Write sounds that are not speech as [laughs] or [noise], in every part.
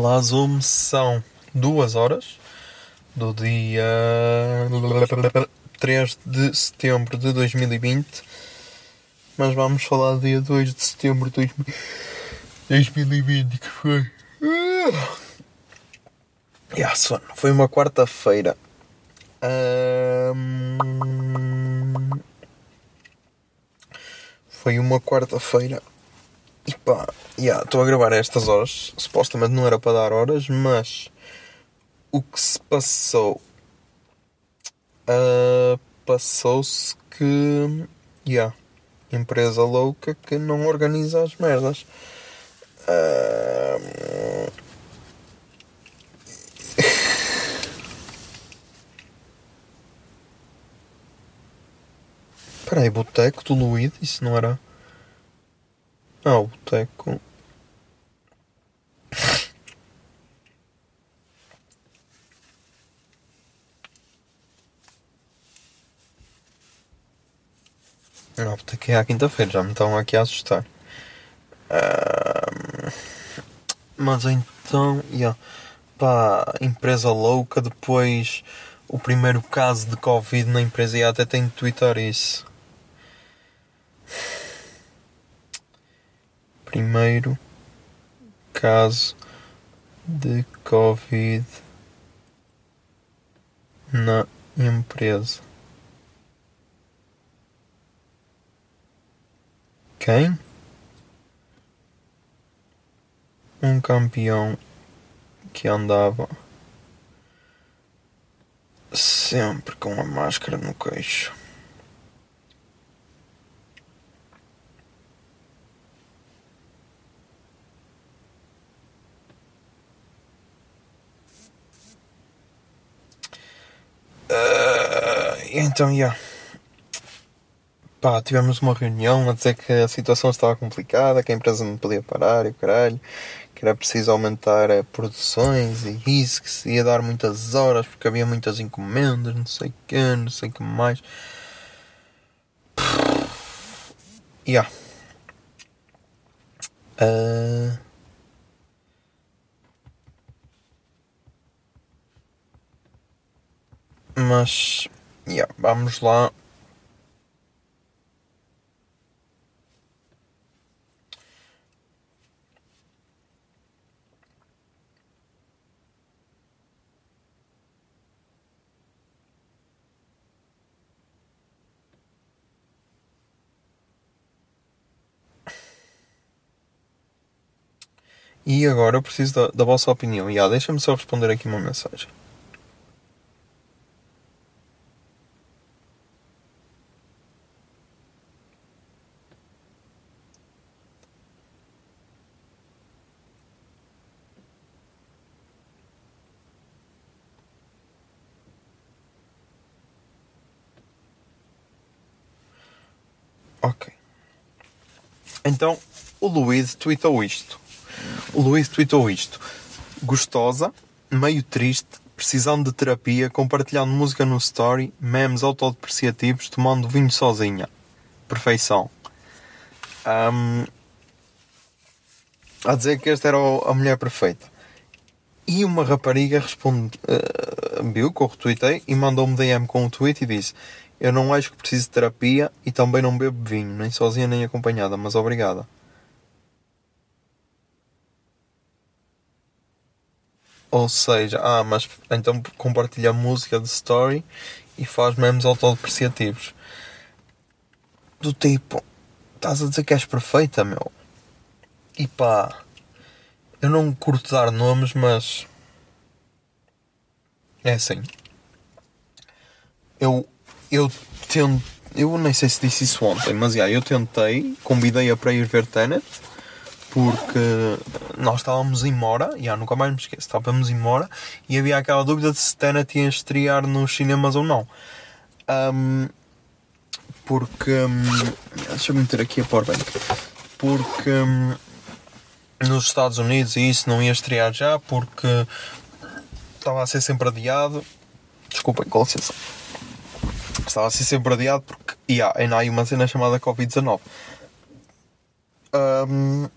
Olá, Zoom, são duas horas do dia 3 de setembro de 2020, mas vamos falar do dia 2 de setembro de 2020, que foi. Yeah, sono. Foi uma quarta-feira. Ahm, Foi uma quarta-feira e pá, yeah, estou a gravar a estas horas. Supostamente não era para dar horas, mas o que se passou ah, passou-se que yeah, empresa louca que não organiza as merdas. Ah, [laughs] Espera aí, boteco do Luíde? Isso não era. Ah, o boteco. Não, o boteco é à quinta-feira, já me estão aqui a assustar. Mas então, yeah. pá, empresa louca, depois o primeiro caso de Covid na empresa, e até tenho de isso. Primeiro caso de Covid na empresa. Quem? Um campeão que andava sempre com a máscara no queixo. Ah, então, já. Pá, tivemos uma reunião a dizer que a situação estava complicada, que a empresa não podia parar e o caralho, que era preciso aumentar eh, produções e isso, que se ia dar muitas horas porque havia muitas encomendas, não sei o que, não sei o que mais. Ya. Ah, mas, ya, vamos lá. E agora eu preciso da, da vossa opinião. Ya, deixa-me só responder aqui uma mensagem. Ok. Então, o Luís tweetou isto. O Luís tweetou isto. Gostosa, meio triste, precisando de terapia, compartilhando música no story, memes autodepreciativos, tomando vinho sozinha. Perfeição. Ahm, a dizer que esta era a mulher perfeita. E uma rapariga responde, eh, viu que eu retuitei e mandou-me DM com um tweet e disse: Eu não acho que preciso de terapia e também não bebo vinho, nem sozinha nem acompanhada, mas obrigada. Ou seja, ah, mas então compartilha música de story e faz memes autodepreciativos. Do tipo, estás a dizer que és perfeita, meu. E pá, eu não curto dar nomes, mas. É assim. Eu. Eu tento. Eu nem sei se disse isso ontem, mas já, eu tentei, convidei-a para ir ver Tenet, porque nós estávamos em Mora, já nunca mais me esqueço, estávamos em Mora e havia aquela dúvida de se Tenet ia estrear nos cinemas ou não. Ahm, porque. hum, Deixa-me meter aqui a powerbank. Porque. hum, nos Estados Unidos e isso não ia estrear já porque estava a ser sempre adiado. Desculpem, com licença. Estava a ser sempre adiado porque yeah, ainda há aí uma cena chamada Covid-19. Ahm,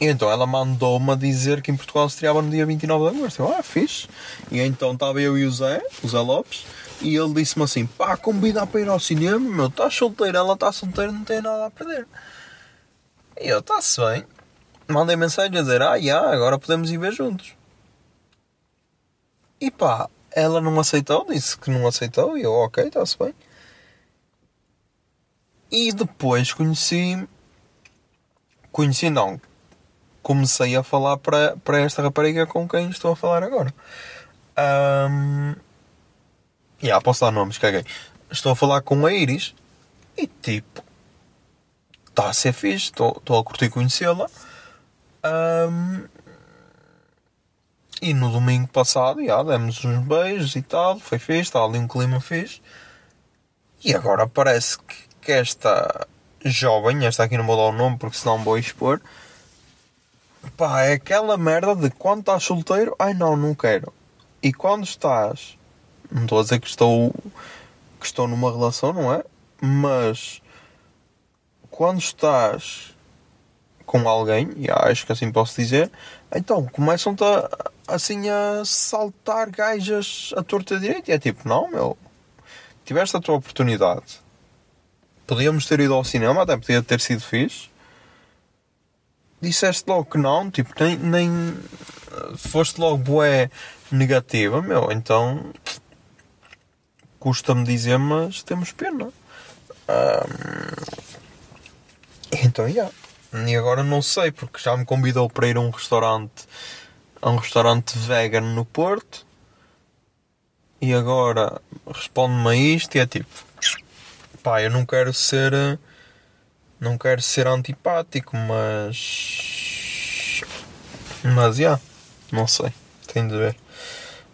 e então ela mandou-me dizer que em Portugal estreava no dia 29 de agosto. Eu, ah, fixe. E então estava eu e o Zé, o Zé Lopes, e ele disse-me assim: pá, convida para ir ao cinema, meu, estás solteira, ela está solteira, não tem nada a perder. E eu, está-se bem. Mandei mensagem a dizer: ah, já, agora podemos ir ver juntos. E pá, ela não aceitou, disse que não aceitou, e eu, ok, está-se bem. E depois conheci. Conheci, não. Comecei a falar para, para esta rapariga com quem estou a falar agora. Ahm, Yeah, posso dar nomes, caguei. Estou a falar com a Iris e tipo, está a ser fixe, estou a curtir conhecê-la. Ahm, e no domingo passado, já, demos uns beijos e tal, foi fixe, estava ali um clima fixe. E agora parece que, que esta jovem, esta aqui não vou dar o nome porque senão vou expor. Pá, é aquela merda de quando estás solteiro, ai não, não quero. E quando estás não estou a dizer que estou, que estou numa relação, não é? Mas quando estás com alguém, e acho que assim posso dizer, então começam-te a, assim a saltar gajas à torta direita. E é tipo, não, meu, tiveste a tua oportunidade. Podíamos ter ido ao cinema, até podia ter sido fixe. Disseste logo que não, tipo, nem, nem foste logo bué negativa, meu, então custa-me dizer, mas temos pena. Ahm, então, já. E agora não sei, porque já me convidou para ir a um restaurante, a um restaurante vegan no Porto. E agora responde-me a isto e é tipo, pá, eu não quero ser, não quero ser antipático, mas, mas, já, não sei, tenho de ver.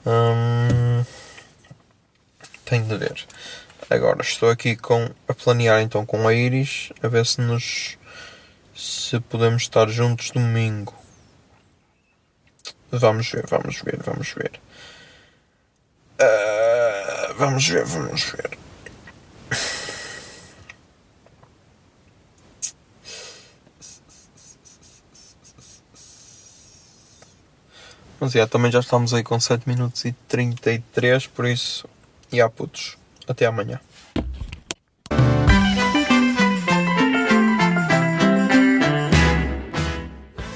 Hum, tenho de ver. Agora estou aqui com a planear então com a Iris a ver se nos se podemos estar juntos domingo. Vamos ver, vamos ver, vamos ver. Ah, vamos ver, vamos ver. Mas já, também já estamos aí com 7 minutos e 33, por isso e há putos. Até amanhã.